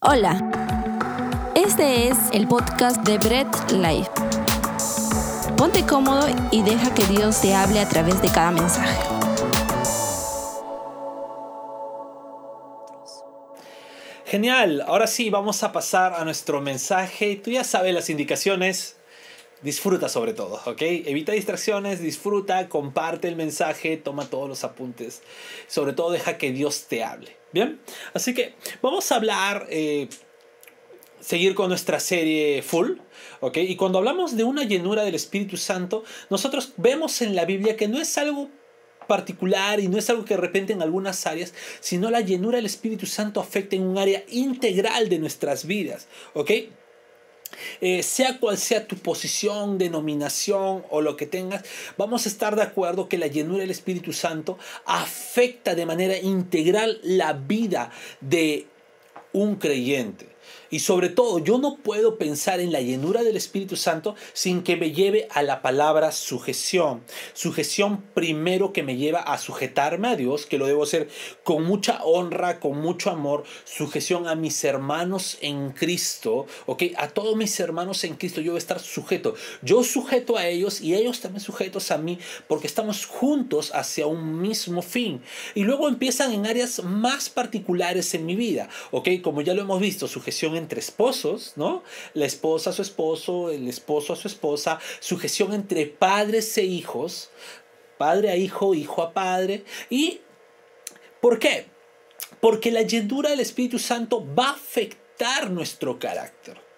Hola, este es el podcast de Bread Life. Ponte cómodo y deja que Dios te hable a través de cada mensaje. Genial, ahora sí, vamos a pasar a nuestro mensaje. Tú ya sabes las indicaciones. Disfruta sobre todo, ¿ok? Evita distracciones, disfruta, comparte el mensaje, toma todos los apuntes. Sobre todo deja que Dios te hable. Bien, así que vamos a hablar, eh, seguir con nuestra serie full, ¿ok? Y cuando hablamos de una llenura del Espíritu Santo, nosotros vemos en la Biblia que no es algo particular y no es algo que de repente en algunas áreas, sino la llenura del Espíritu Santo afecta en un área integral de nuestras vidas, ¿ok? Eh, sea cual sea tu posición, denominación o lo que tengas, vamos a estar de acuerdo que la llenura del Espíritu Santo afecta de manera integral la vida de un creyente. Y sobre todo, yo no puedo pensar en la llenura del Espíritu Santo sin que me lleve a la palabra sujeción. Sujeción primero que me lleva a sujetarme a Dios, que lo debo hacer con mucha honra, con mucho amor. Sujeción a mis hermanos en Cristo, ¿ok? A todos mis hermanos en Cristo yo voy estar sujeto. Yo sujeto a ellos y ellos también sujetos a mí porque estamos juntos hacia un mismo fin. Y luego empiezan en áreas más particulares en mi vida, ¿ok? Como ya lo hemos visto, sujeción entre esposos, ¿no? La esposa a su esposo, el esposo a su esposa, sujeción entre padres e hijos, padre a hijo, hijo a padre. ¿Y por qué? Porque la llenura del Espíritu Santo va a afectar nuestro carácter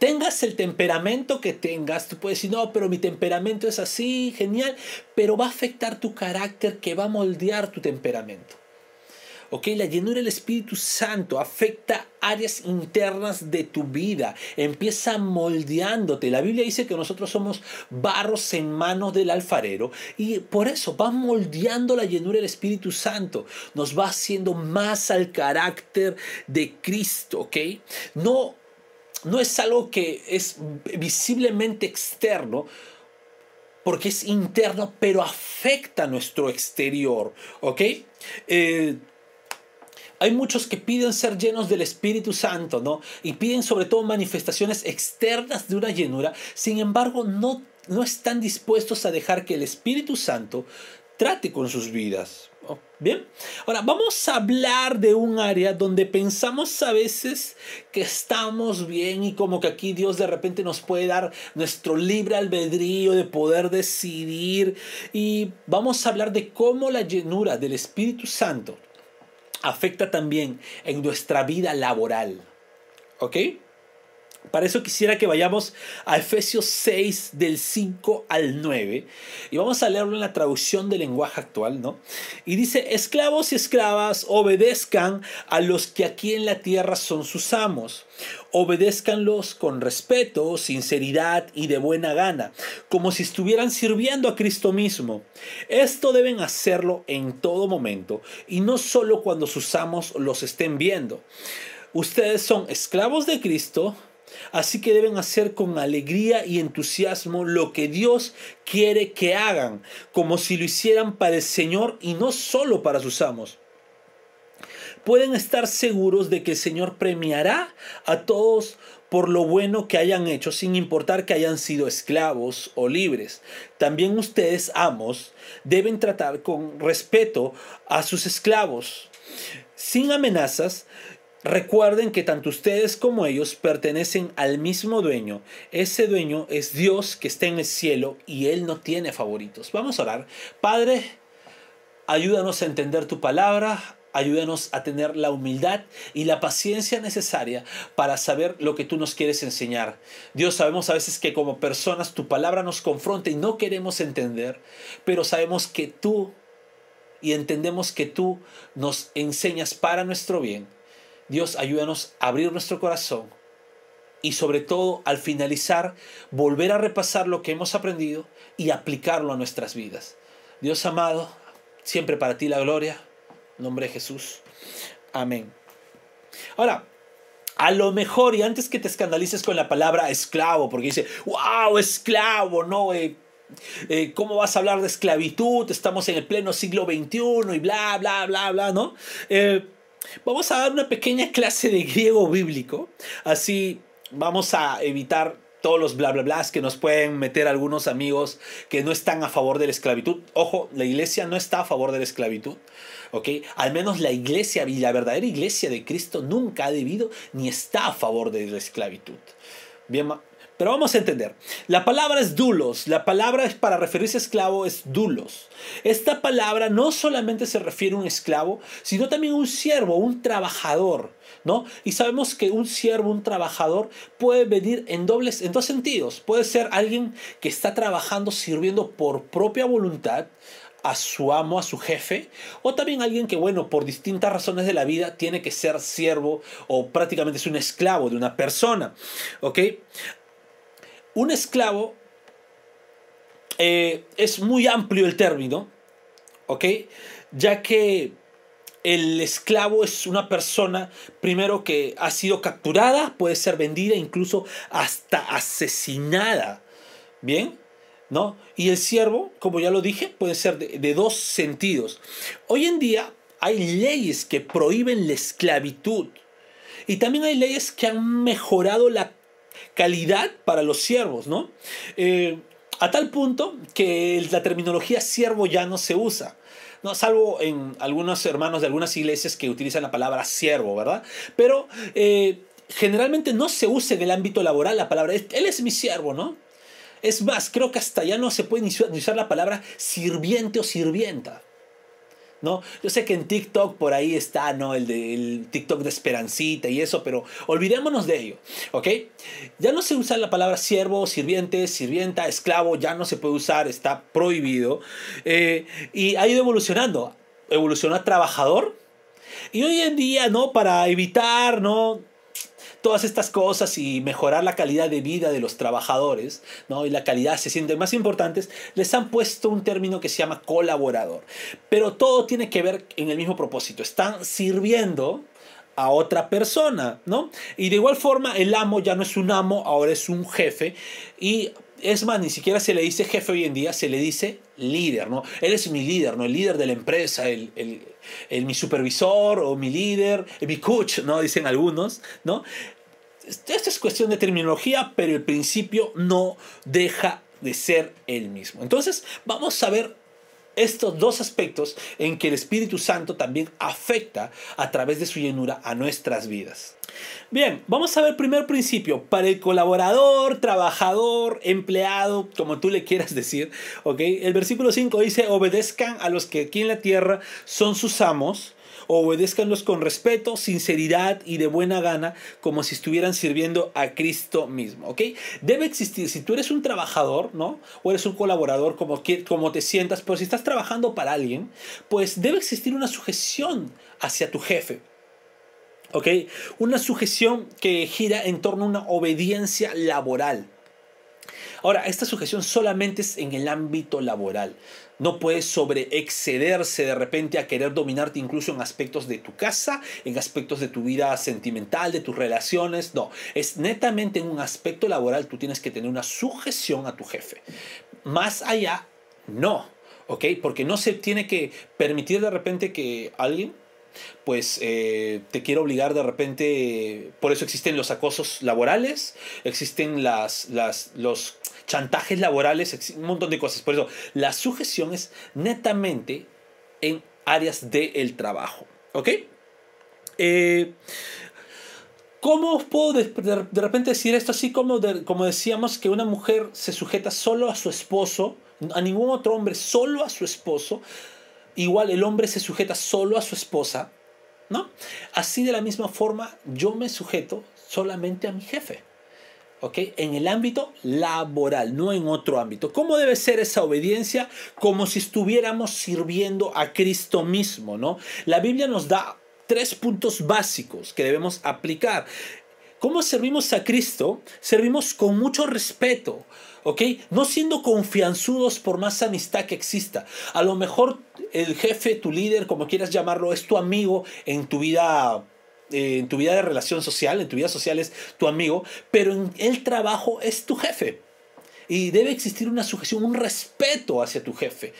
tengas el temperamento que tengas, tú puedes decir, no, pero mi temperamento es así, genial, pero va a afectar tu carácter que va a moldear tu temperamento. ¿Ok? La llenura del Espíritu Santo afecta áreas internas de tu vida, empieza moldeándote. La Biblia dice que nosotros somos barros en manos del alfarero y por eso va moldeando la llenura del Espíritu Santo, nos va haciendo más al carácter de Cristo, ¿ok? No, no es algo que es visiblemente externo, porque es interno, pero afecta nuestro exterior, ¿ok? Eh, hay muchos que piden ser llenos del Espíritu Santo, ¿no? Y piden sobre todo manifestaciones externas de una llenura. Sin embargo, no, no están dispuestos a dejar que el Espíritu Santo trate con sus vidas. Bien, ahora vamos a hablar de un área donde pensamos a veces que estamos bien y como que aquí Dios de repente nos puede dar nuestro libre albedrío de poder decidir. Y vamos a hablar de cómo la llenura del Espíritu Santo afecta también en nuestra vida laboral. ¿Ok? Para eso quisiera que vayamos a Efesios 6 del 5 al 9 y vamos a leerlo en la traducción del lenguaje actual, ¿no? Y dice, esclavos y esclavas obedezcan a los que aquí en la tierra son sus amos. Obedézcanlos con respeto, sinceridad y de buena gana, como si estuvieran sirviendo a Cristo mismo. Esto deben hacerlo en todo momento y no solo cuando sus amos los estén viendo. Ustedes son esclavos de Cristo, Así que deben hacer con alegría y entusiasmo lo que Dios quiere que hagan, como si lo hicieran para el Señor y no solo para sus amos. Pueden estar seguros de que el Señor premiará a todos por lo bueno que hayan hecho, sin importar que hayan sido esclavos o libres. También ustedes, amos, deben tratar con respeto a sus esclavos, sin amenazas, Recuerden que tanto ustedes como ellos pertenecen al mismo dueño. Ese dueño es Dios que está en el cielo y Él no tiene favoritos. Vamos a orar. Padre, ayúdanos a entender tu palabra. Ayúdanos a tener la humildad y la paciencia necesaria para saber lo que tú nos quieres enseñar. Dios, sabemos a veces que como personas tu palabra nos confronta y no queremos entender, pero sabemos que tú y entendemos que tú nos enseñas para nuestro bien Dios, ayúdanos a abrir nuestro corazón y sobre todo al finalizar volver a repasar lo que hemos aprendido y aplicarlo a nuestras vidas. Dios amado, siempre para ti la gloria. Nombre de Jesús. Amén. Ahora, a lo mejor, y antes que te escandalices con la palabra esclavo, porque dice, wow, esclavo, no, eh, eh, ¿cómo vas a hablar de esclavitud? Estamos en el pleno siglo XXI y bla, bla, bla, bla, ¿no? Eh, vamos a dar una pequeña clase de griego bíblico. Así vamos a evitar todos los bla bla bla que nos pueden meter algunos amigos que no están a favor de la esclavitud. Ojo, la iglesia no está a favor de la esclavitud. ¿ok? Al menos la iglesia y la verdadera iglesia de Cristo nunca ha debido ni está a favor de la esclavitud. Bien, pero vamos a entender. La palabra es dulos. La palabra para referirse a esclavo es dulos. Esta palabra no solamente se refiere a un esclavo, sino también a un siervo, un trabajador. ¿No? Y sabemos que un siervo, un trabajador, puede venir en dobles, en dos sentidos. Puede ser alguien que está trabajando, sirviendo por propia voluntad a su amo, a su jefe, o también alguien que, bueno, por distintas razones de la vida tiene que ser siervo o prácticamente es un esclavo de una persona. ¿Ok? Un esclavo eh, es muy amplio el término, ¿ok? Ya que el esclavo es una persona, primero que ha sido capturada, puede ser vendida, incluso hasta asesinada, ¿bien? ¿No? Y el siervo, como ya lo dije, puede ser de, de dos sentidos. Hoy en día hay leyes que prohíben la esclavitud. Y también hay leyes que han mejorado la calidad para los siervos, ¿no? Eh, a tal punto que la terminología siervo ya no se usa. No, salvo en algunos hermanos de algunas iglesias que utilizan la palabra siervo, ¿verdad? Pero eh, generalmente no se usa en el ámbito laboral la palabra, él es mi siervo, ¿no? Es más, creo que hasta ya no se puede usar la palabra sirviente o sirvienta. ¿No? Yo sé que en TikTok por ahí está, ¿no? El, de, TikTok de Esperancita y eso, pero olvidémonos de ello, ¿ok? Ya no se usa la palabra siervo, sirviente, sirvienta, esclavo, ya no se puede usar, está prohibido. Eh, y ha ido evolucionando. Evolucionó a trabajador. Y hoy en día, ¿no? Para evitar, ¿no? Todas estas cosas y mejorar la calidad de vida de los trabajadores, ¿no? Y la calidad se sienten más importantes, les han puesto un término que se llama colaborador. Pero todo tiene que ver en el mismo propósito. Están sirviendo a otra persona, ¿no? Y de igual forma, el amo ya no es un amo, ahora es un jefe. Y es más, ni siquiera se le dice jefe hoy en día, se le dice líder, ¿no? Él es mi líder, ¿no? El líder de la empresa, el, el, mi supervisor o mi líder, mi coach, ¿no? Dicen algunos, ¿no? Esto es cuestión de terminología, pero el principio no deja de ser el mismo. Entonces, vamos a ver estos dos aspectos en que el Espíritu Santo también afecta a través de su llenura a nuestras vidas. Bien, vamos a ver primer principio. Para el colaborador, trabajador, empleado, como tú le quieras decir, ¿ok? El versículo 5 dice, obedezcan a los que aquí en la tierra son sus amos obedézcanlos con respeto, sinceridad y de buena gana, como si estuvieran sirviendo a Cristo mismo, ¿ok? Debe existir, si tú eres un trabajador, ¿no? O eres un colaborador, como, como te sientas, pero si estás trabajando para alguien, pues debe existir una sujeción hacia tu jefe, ¿ok? Una sujeción que gira en torno a una obediencia laboral. Ahora, esta sujeción solamente es en el ámbito laboral. No puedes sobreexcederse de repente a querer dominarte incluso en aspectos de tu casa, en aspectos de tu vida sentimental, de tus relaciones. No, es netamente en un aspecto laboral tú tienes que tener una sujeción a tu jefe. Más allá, no. ¿Ok? Porque no se tiene que permitir de repente que alguien pues eh, te quiere obligar de repente, por eso existen los acosos laborales, existen las, las, los chantajes laborales, un montón de cosas. Por eso, la sujeción es netamente en áreas del trabajo. ¿Ok? Eh, ¿Cómo puedo de, repente decir esto así como, como decíamos que una mujer se sujeta solo a su esposo, a ningún otro hombre, solo a su esposo? Igual el hombre se sujeta solo a su esposa, ¿no? Así de la misma forma yo me sujeto solamente a mi jefe. En el ámbito laboral, no en otro ámbito. ¿Cómo debe ser esa obediencia? Como si estuviéramos sirviendo a Cristo mismo, ¿no? La Biblia nos da tres puntos básicos que debemos aplicar. ¿Cómo servimos a Cristo? Servimos con mucho respeto, ¿ok? No siendo confianzudos por más amistad que exista. A lo mejor el jefe, tu líder, como quieras llamarlo, es tu amigo en tu vida en tu vida de relación social, en tu vida social es tu amigo, pero en el trabajo es tu jefe. Y debe existir una sujeción, un respeto hacia tu jefe.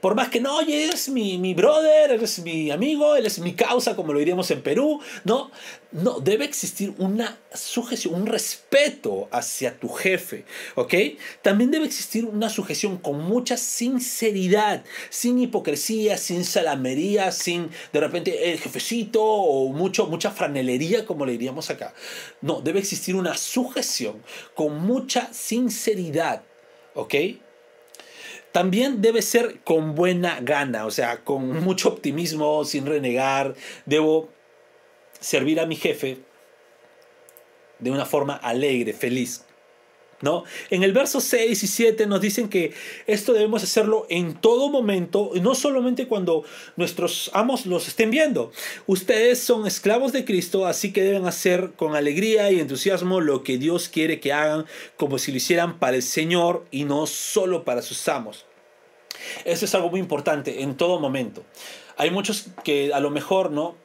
Por más que no, oye, eres mi, mi brother, eres mi amigo, él es mi causa, como lo diríamos en Perú, ¿no? No, debe existir una sujeción, un respeto hacia tu jefe, ¿ok? También debe existir una sujeción con mucha sinceridad, sin hipocresía, sin salamería, sin de repente el jefecito o mucho, mucha franelería, como le diríamos acá. No, debe existir una sujeción con mucha sinceridad, ¿ok? También debe ser con buena gana, o sea, con mucho optimismo, sin renegar. Debo servir a mi jefe de una forma alegre, feliz. ¿No? En el verso 6 y 7 nos dicen que esto debemos hacerlo en todo momento, no solamente cuando nuestros amos los estén viendo. Ustedes son esclavos de Cristo, así que deben hacer con alegría y entusiasmo lo que Dios quiere que hagan, como si lo hicieran para el Señor y no solo para sus amos. Eso es algo muy importante en todo momento. Hay muchos que a lo mejor, ¿no?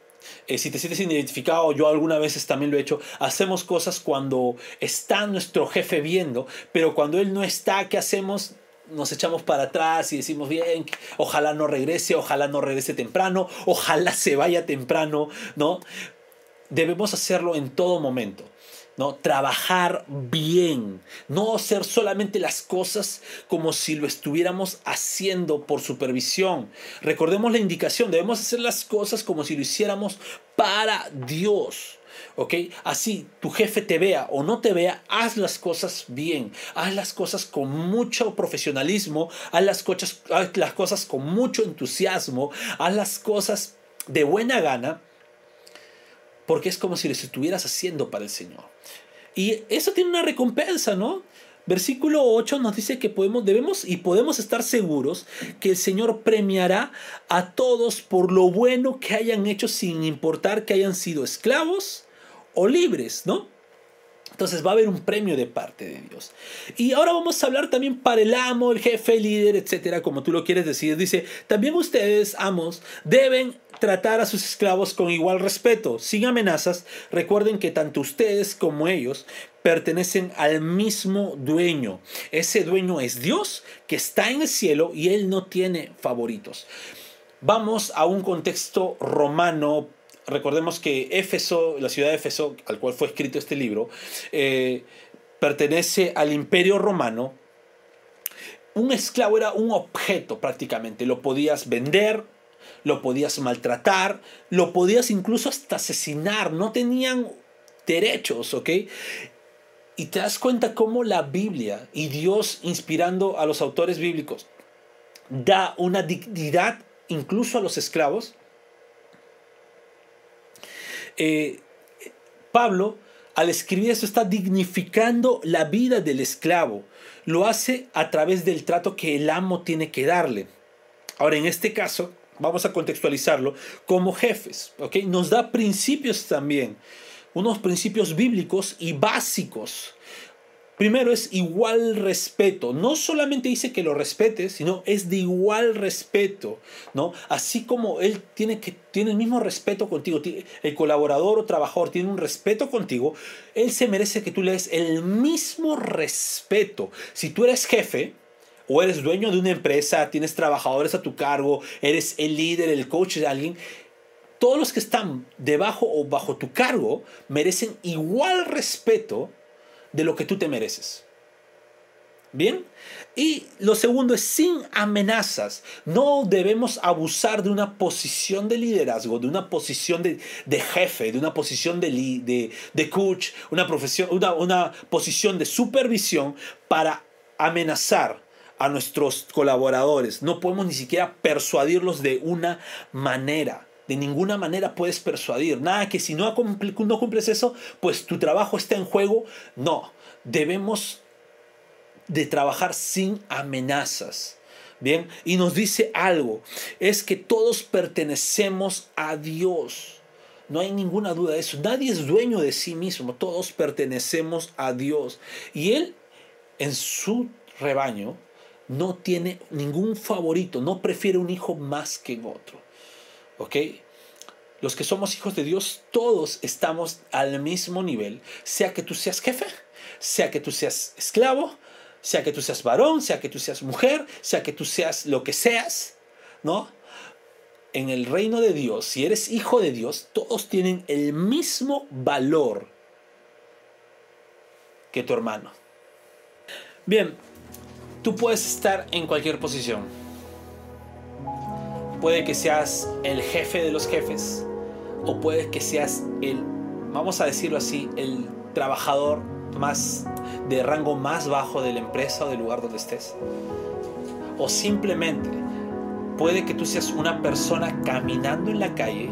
Eh, si te sientes identificado, yo algunas veces también lo he hecho, hacemos cosas cuando está nuestro jefe viendo, pero cuando él no está, ¿qué hacemos? Nos echamos para atrás y decimos, bien, ojalá no regrese, ojalá no regrese temprano, ojalá se vaya temprano, ¿no? Debemos hacerlo en todo momento. ¿No? Trabajar bien, no hacer solamente las cosas como si lo estuviéramos haciendo por supervisión. Recordemos la indicación, debemos hacer las cosas como si lo hiciéramos para Dios. ¿Ok? Así tu jefe te vea o no te vea, haz las cosas bien, haz las cosas con mucho profesionalismo, haz las cosas, haz las cosas con mucho entusiasmo, haz las cosas de buena gana porque es como si lo estuvieras haciendo para el Señor. Y eso tiene una recompensa, ¿no? Versículo 8 nos dice que podemos, debemos y podemos estar seguros que el Señor premiará a todos por lo bueno que hayan hecho sin importar que hayan sido esclavos o libres, ¿no? Entonces va a haber un premio de parte de Dios. Y ahora vamos a hablar también para el amo, el jefe, el líder, etcétera, como tú lo quieres decir. Dice, también ustedes, amos, deben tratar a sus esclavos con igual respeto, sin amenazas. Recuerden que tanto ustedes como ellos pertenecen al mismo dueño. Ese dueño es Dios que está en el cielo y él no tiene favoritos. Vamos a un contexto romano recordemos que Éfeso, la ciudad de Éfeso, al cual fue escrito este libro, eh, pertenece al imperio romano. Un esclavo era un objeto prácticamente, lo podías vender, lo podías maltratar, lo podías incluso hasta asesinar, no tenían derechos, ¿ok? Y te das cuenta cómo la Biblia y Dios inspirando a los autores bíblicos da una dignidad incluso a los esclavos eh, Pablo, al escribir eso, está dignificando la vida del esclavo. Lo hace a través del trato que el amo tiene que darle. Ahora, en este caso, vamos a contextualizarlo como jefes. Nos da principios también, unos principios bíblicos y básicos Primero es igual respeto. No solamente dice que lo respetes, sino es de igual respeto, ¿no? Así como él tiene que tiene el mismo respeto contigo, el colaborador o trabajador tiene un respeto contigo, él se merece que tú le des el mismo respeto. Si tú eres jefe, o eres dueño de una empresa, tienes trabajadores a tu cargo, eres el líder, el coach de alguien, todos los que están debajo o bajo tu cargo merecen igual respeto de lo que tú te mereces. Bien. Y lo segundo es sin amenazas. No debemos abusar de una posición de liderazgo, de una posición de, jefe, de una posición de, coach, una, profesión, una posición de supervisión para amenazar a nuestros colaboradores. No podemos ni siquiera persuadirlos de una manera. De ninguna manera puedes persuadir. Nada que si no, cumples eso, pues tu trabajo está en juego. No, debemos de trabajar sin amenazas. Bien, y nos dice algo, es que todos pertenecemos a Dios. No hay ninguna duda de eso. Nadie es dueño de sí mismo. Todos pertenecemos a Dios. Y Él, en su rebaño, no tiene ningún favorito. No prefiere un hijo más que otro. ¿Ok? Los que somos hijos de Dios, todos estamos al mismo nivel, sea que tú seas jefe, sea que tú seas esclavo, sea que tú seas varón, sea que tú seas mujer, sea que tú seas lo que seas, ¿no? En el reino de Dios, si eres hijo de Dios, todos tienen el mismo valor que tu hermano. Bien, tú puedes estar en cualquier posición. Puede que seas el jefe de los jefes o puede que seas el, vamos a decirlo así, el trabajador más de rango más bajo de la empresa o del lugar donde estés. O simplemente puede que tú seas una persona caminando en la calle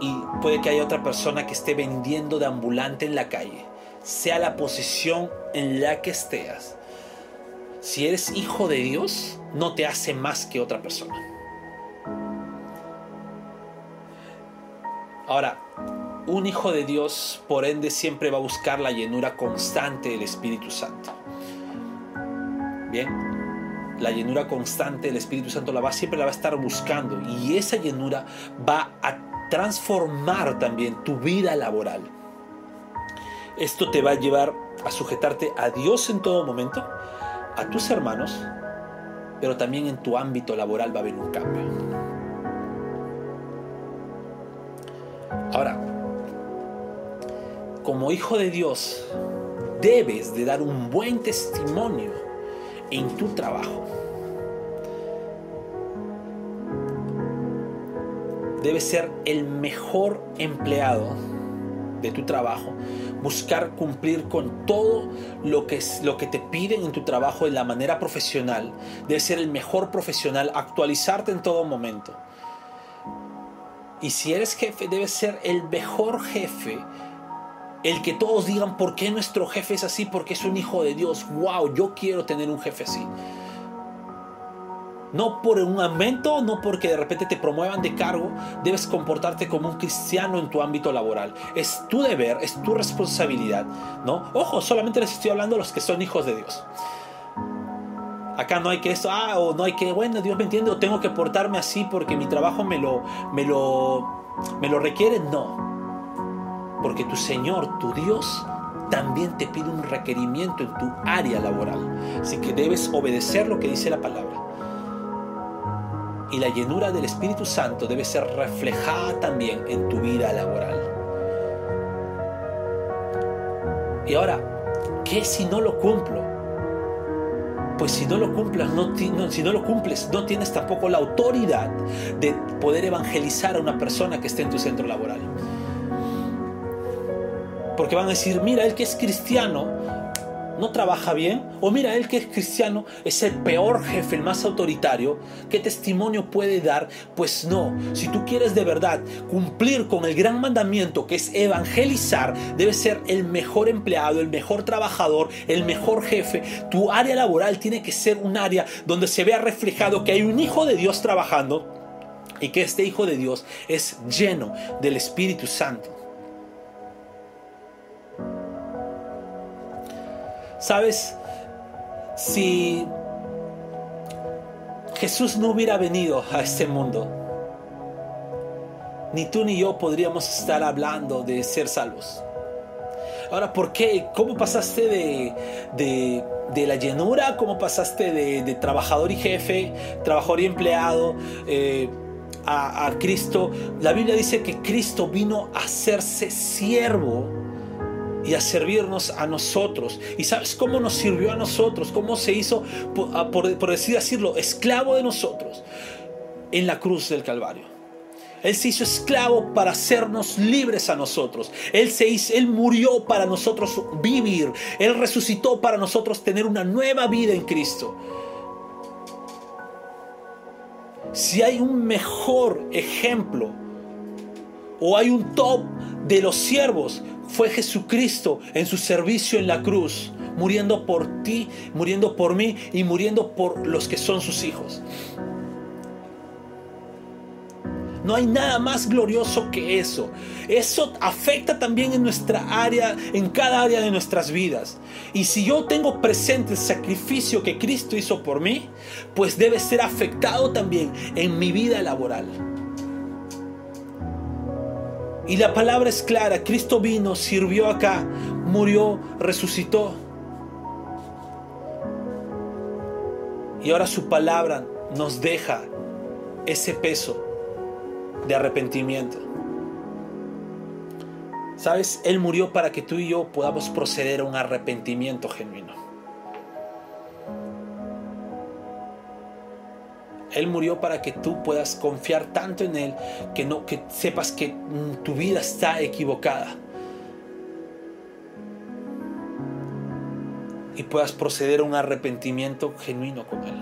y puede que haya otra persona que esté vendiendo de ambulante en la calle sea la posición en la que estés, si eres hijo de Dios, no te hace más que otra persona. Ahora, un hijo de Dios, por ende, siempre va a buscar la llenura constante del Espíritu Santo. Bien, la llenura constante del Espíritu Santo la va, siempre la va a estar buscando y esa llenura va a transformar también tu vida laboral. Esto te va a llevar a sujetarte a Dios en todo momento, a tus hermanos, pero también en tu ámbito laboral va a haber un cambio. Ahora, como hijo de Dios, debes de dar un buen testimonio en tu trabajo. Debes ser el mejor empleado de tu trabajo buscar cumplir con todo lo que, es, lo que te piden en tu trabajo de la manera profesional. Debes ser el mejor profesional, actualizarte en todo momento. Y si eres jefe, debes ser el mejor jefe. El que todos digan, ¿por qué nuestro jefe es así? Porque es un hijo de Dios. ¡Wow! Yo quiero tener un jefe así. No por un aumento, no porque de repente te promuevan de cargo, debes comportarte como un cristiano en tu ámbito laboral. Es tu deber, es tu responsabilidad, ¿no? Ojo, solamente les estoy hablando a los que son hijos de Dios. Acá no hay que eso, ah, o no hay que, bueno, Dios me entiende, o tengo que portarme así porque mi trabajo me lo, me lo, me lo requiere. No. Porque tu Señor, tu Dios, también te pide un requerimiento en tu área laboral. Así que debes obedecer lo que dice la palabra y la llenura del Espíritu Santo debe ser reflejada también en tu vida laboral. Y ahora, ¿qué si no lo cumplo? Pues si no lo cumples, no, si no lo cumples, no tienes tampoco la autoridad de poder evangelizar a una persona que esté en tu centro laboral. Porque van a decir, mira, el que es cristiano no trabaja bien, o mira, él que es cristiano es el peor jefe, el más autoritario, ¿qué testimonio puede dar? Pues no, si tú quieres de verdad cumplir con el gran mandamiento que es evangelizar, debes ser el mejor empleado, el mejor trabajador, el mejor jefe. Tu área laboral tiene que ser un área donde se vea reflejado que hay un hijo de Dios trabajando y que este hijo de Dios es lleno del Espíritu Santo. Sabes, si Jesús no hubiera venido a este mundo, ni tú ni yo podríamos estar hablando de ser salvos. Ahora, ¿por qué? ¿Cómo pasaste de, la llenura? ¿Cómo pasaste de, trabajador y jefe, trabajador y empleado? Eh, a, a Cristo. La Biblia dice que Cristo vino a hacerse siervo y a servirnos a nosotros. ¿Y sabes cómo nos sirvió a nosotros? ¿Cómo se hizo, por, por decir decirlo, esclavo de nosotros en la cruz del Calvario? Él se hizo esclavo para hacernos libres a nosotros. Él, se hizo, él murió para nosotros vivir. Él resucitó para nosotros tener una nueva vida en Cristo. Si hay un mejor ejemplo o hay un top de los siervos, fue Jesucristo en su servicio en la cruz, muriendo por ti, muriendo por mí y muriendo por los que son sus hijos. No hay nada más glorioso que eso. Eso afecta también en nuestra área, en cada área de nuestras vidas. Y si yo tengo presente el sacrificio que Cristo hizo por mí, pues debe ser afectado también en mi vida laboral. Y la palabra es clara, Cristo vino, sirvió acá, murió, resucitó. Y ahora su palabra nos deja ese peso de arrepentimiento. Sabes, Él murió para que tú y yo podamos proceder a un arrepentimiento genuino. Él murió para que tú puedas confiar tanto en Él que no que sepas que mm, tu vida está equivocada. Y puedas proceder a un arrepentimiento genuino con Él.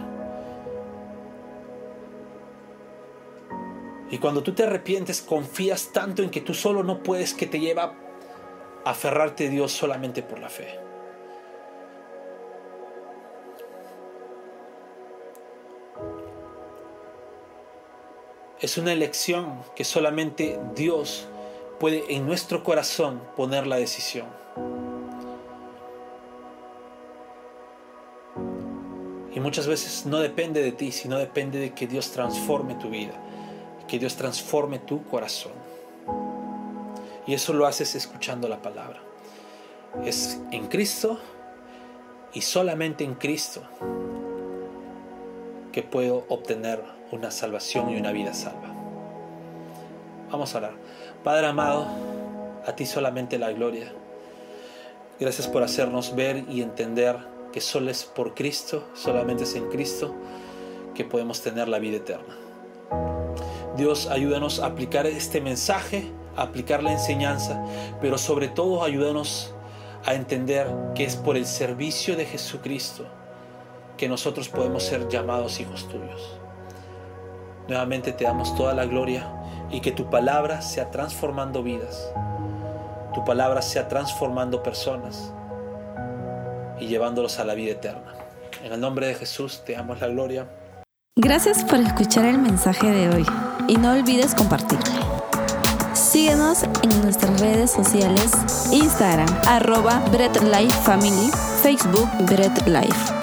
Y cuando tú te arrepientes, confías tanto en que tú solo no puedes que te lleva a aferrarte a Dios solamente por la fe. Es una elección que solamente Dios puede en nuestro corazón poner la decisión. Y muchas veces no depende de ti, sino depende de que Dios transforme tu vida, que Dios transforme tu corazón. Y eso lo haces escuchando la palabra. Es en Cristo y solamente en Cristo que puedo obtener una salvación y una vida salva. Vamos a orar. Padre amado, a ti solamente la gloria. Gracias por hacernos ver y entender que solo es por Cristo, solamente es en Cristo que podemos tener la vida eterna. Dios, ayúdanos a aplicar este mensaje, a aplicar la enseñanza, pero sobre todo ayúdanos a entender que es por el servicio de Jesucristo que nosotros podemos ser llamados hijos tuyos. Nuevamente te damos toda la gloria y que tu palabra sea transformando vidas. Tu palabra sea transformando personas y llevándolos a la vida eterna. En el nombre de Jesús te damos la gloria. Gracias por escuchar el mensaje de hoy y no olvides compartirlo. Síguenos en nuestras redes sociales, Instagram, arroba Bread Life Family, Facebook Bread Life.